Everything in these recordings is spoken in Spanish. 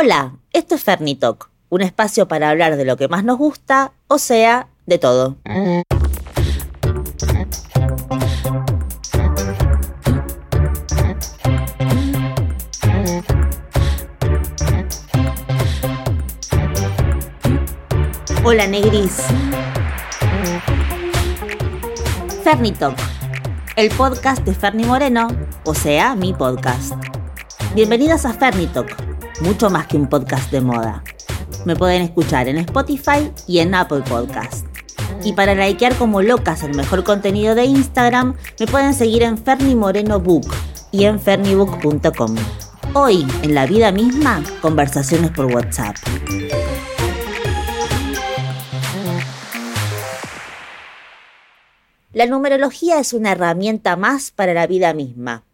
Hola, esto es Fernitalk, un espacio para hablar de lo que más nos gusta, o sea, de todo. Hola, Negris. Fernitalk, el podcast de Ferni Moreno, o sea, mi podcast. Bienvenidas a Fernitalk, mucho más que un podcast de moda. Me pueden escuchar en Spotify y en Apple Podcast. Y para likear como locas el mejor contenido de Instagram, me pueden seguir en Ferni Moreno Book y en fernibook.com. Hoy, en la vida misma, conversaciones por WhatsApp. La numerología es una herramienta más para la vida misma.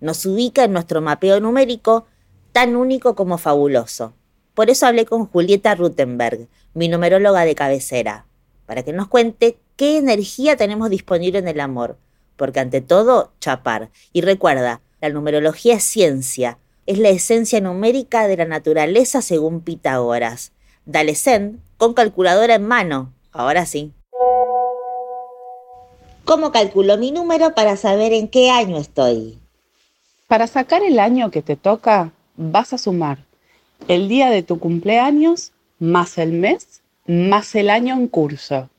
Nos ubica en nuestro mapeo numérico tan único como fabuloso. Por eso hablé con Julieta Rutenberg, mi numeróloga de cabecera, para que nos cuente qué energía tenemos disponible en el amor. Porque ante todo, chapar. Y recuerda, la numerología es ciencia, es la esencia numérica de la naturaleza según Pitágoras. Dale send con calculadora en mano. Ahora sí. ¿Cómo calculo mi número para saber en qué año estoy? Para sacar el año que te toca, vas a sumar el día de tu cumpleaños más el mes más el año en curso.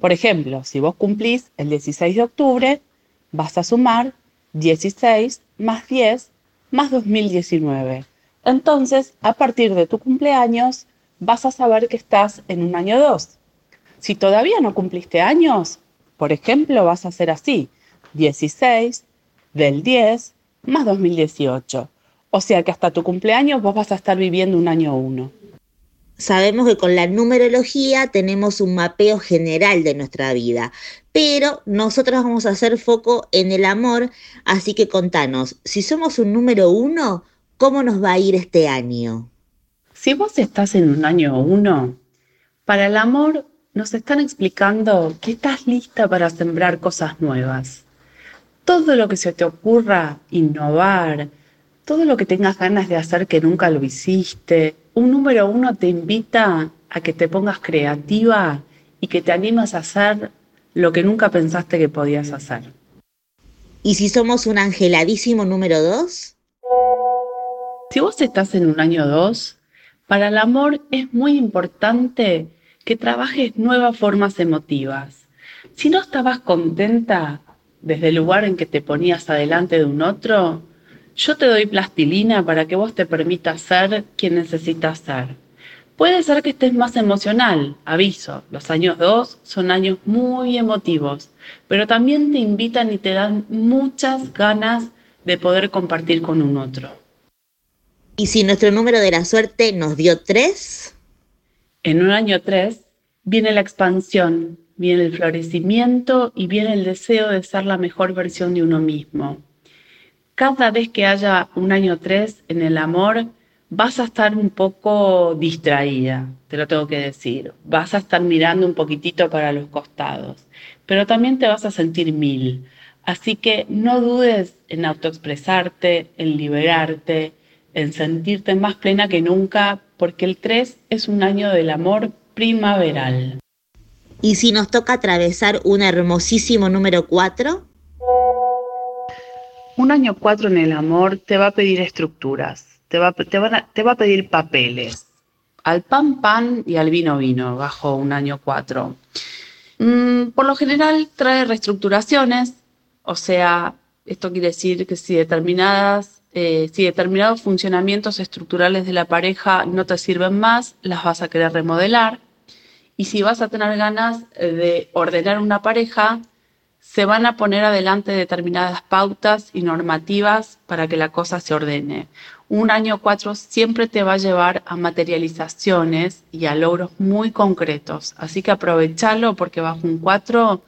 Por ejemplo, si vos cumplís el 16 de octubre, vas a sumar 16 más 10 más 2019. Entonces, a partir de tu cumpleaños, vas a saber que estás en un año 2. Si todavía no cumpliste años, por ejemplo, vas a hacer así, 16 del 10 más 2018. O sea que hasta tu cumpleaños vos vas a estar viviendo un año 1. Sabemos que con la numerología tenemos un mapeo general de nuestra vida, pero nosotros vamos a hacer foco en el amor, así que contanos, si somos un número 1, ¿cómo nos va a ir este año? Si vos estás en un año 1, para el amor nos están explicando que estás lista para sembrar cosas nuevas. Todo lo que se te ocurra innovar, todo lo que tengas ganas de hacer que nunca lo hiciste, un número uno te invita a que te pongas creativa y que te animas a hacer lo que nunca pensaste que podías hacer. ¿Y si somos un angeladísimo número dos? Si vos estás en un año dos, para el amor es muy importante que trabajes nuevas formas emotivas. Si no estabas contenta desde el lugar en que te ponías adelante de un otro, yo te doy plastilina para que vos te permitas ser quien necesitas ser. Puede ser que estés más emocional, aviso, los años dos son años muy emotivos, pero también te invitan y te dan muchas ganas de poder compartir con un otro. ¿Y si nuestro número de la suerte nos dio tres? En un año 3 viene la expansión, viene el florecimiento y viene el deseo de ser la mejor versión de uno mismo. Cada vez que haya un año 3 en el amor, vas a estar un poco distraída, te lo tengo que decir. Vas a estar mirando un poquitito para los costados, pero también te vas a sentir mil. Así que no dudes en autoexpresarte, en liberarte, en sentirte más plena que nunca, porque el 3 es un año del amor primaveral. ¿Y si nos toca atravesar un hermosísimo número 4? Un año 4 en el amor te va a pedir estructuras, te va, te, te va a pedir papeles. Al pan pan y al vino vino, bajo un año 4. Mm, por lo general trae reestructuraciones, o sea, esto quiere decir que si determinadas eh, si determinados funcionamientos estructurales de la pareja no te sirven más, las vas a querer remodelar. Y si vas a tener ganas de ordenar una pareja, se van a poner adelante determinadas pautas y normativas para que la cosa se ordene. Un año cuatro siempre te va a llevar a materializaciones y a logros muy concretos. Así que aprovechalo porque bajo un cuatro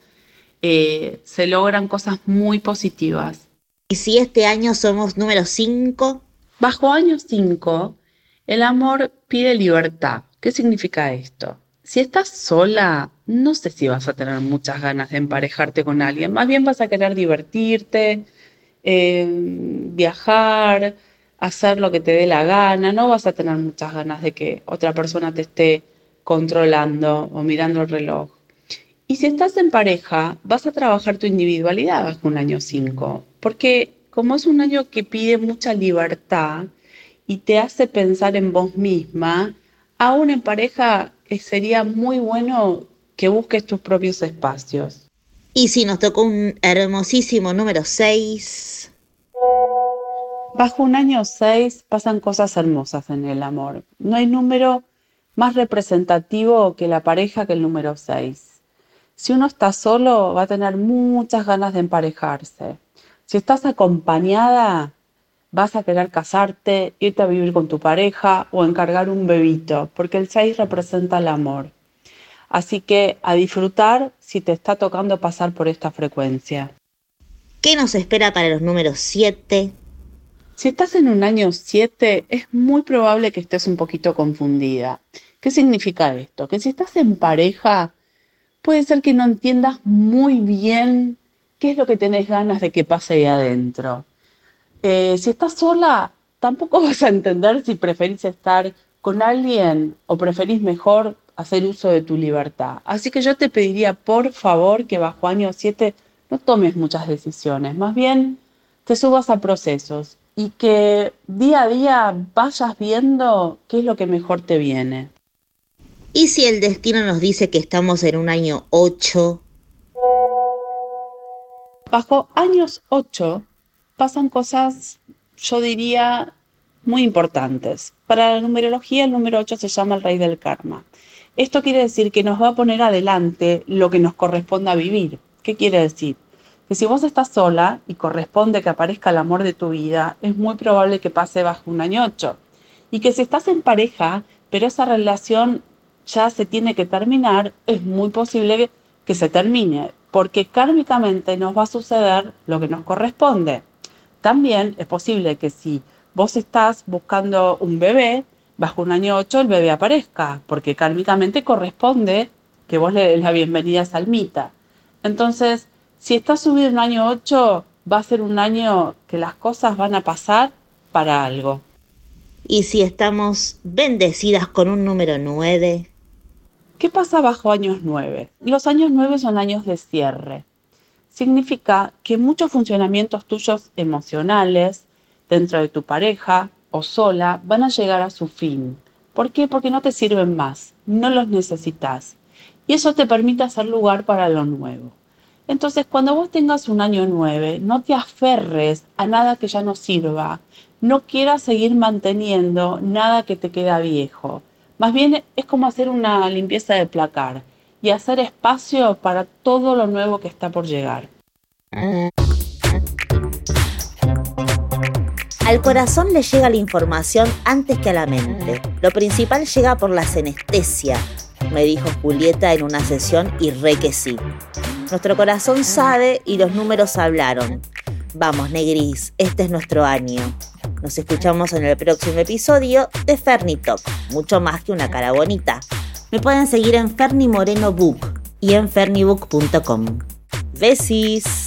eh, se logran cosas muy positivas. ¿Y si este año somos número 5? Bajo año 5, el amor pide libertad. ¿Qué significa esto? Si estás sola, no sé si vas a tener muchas ganas de emparejarte con alguien. Más bien vas a querer divertirte, eh, viajar, hacer lo que te dé la gana, no vas a tener muchas ganas de que otra persona te esté controlando o mirando el reloj. Y si estás en pareja, vas a trabajar tu individualidad bajo un año 5, porque como es un año que pide mucha libertad y te hace pensar en vos misma, aún en pareja sería muy bueno que busques tus propios espacios. Y si nos tocó un hermosísimo número 6. Bajo un año 6 pasan cosas hermosas en el amor. No hay número más representativo que la pareja que el número 6. Si uno está solo, va a tener muchas ganas de emparejarse. Si estás acompañada, vas a querer casarte, irte a vivir con tu pareja o encargar un bebito, porque el 6 representa el amor. Así que a disfrutar si te está tocando pasar por esta frecuencia. ¿Qué nos espera para los números 7, si estás en un año 7, es muy probable que estés un poquito confundida. ¿Qué significa esto? Que si estás en pareja, puede ser que no entiendas muy bien qué es lo que tenés ganas de que pase ahí adentro. Eh, si estás sola, tampoco vas a entender si preferís estar con alguien o preferís mejor hacer uso de tu libertad. Así que yo te pediría, por favor, que bajo año 7 no tomes muchas decisiones, más bien te subas a procesos y que día a día vayas viendo qué es lo que mejor te viene. ¿Y si el destino nos dice que estamos en un año 8? Bajo años 8 pasan cosas, yo diría, muy importantes. Para la numerología el número 8 se llama el rey del karma. Esto quiere decir que nos va a poner adelante lo que nos corresponde a vivir. ¿Qué quiere decir? que si vos estás sola y corresponde que aparezca el amor de tu vida, es muy probable que pase bajo un año 8. Y que si estás en pareja, pero esa relación ya se tiene que terminar, es muy posible que se termine, porque kármicamente nos va a suceder lo que nos corresponde. También es posible que si vos estás buscando un bebé, bajo un año 8 el bebé aparezca, porque kármicamente corresponde que vos le des la bienvenida a Salmita. Entonces, si estás subido en año 8, va a ser un año que las cosas van a pasar para algo. ¿Y si estamos bendecidas con un número 9? ¿Qué pasa bajo años 9? Los años 9 son años de cierre. Significa que muchos funcionamientos tuyos emocionales dentro de tu pareja o sola van a llegar a su fin. ¿Por qué? Porque no te sirven más, no los necesitas. Y eso te permite hacer lugar para lo nuevo. Entonces, cuando vos tengas un año nueve, no te aferres a nada que ya no sirva. No quieras seguir manteniendo nada que te queda viejo. Más bien es como hacer una limpieza de placar y hacer espacio para todo lo nuevo que está por llegar. Al corazón le llega la información antes que a la mente. Lo principal llega por la senestesia, me dijo Julieta en una sesión y re que sí. Nuestro corazón sabe y los números hablaron. Vamos, Negris, este es nuestro año. Nos escuchamos en el próximo episodio de Ferni Talk, mucho más que una cara bonita. Me pueden seguir en Ferni Moreno Book y en fernibook.com. Besis.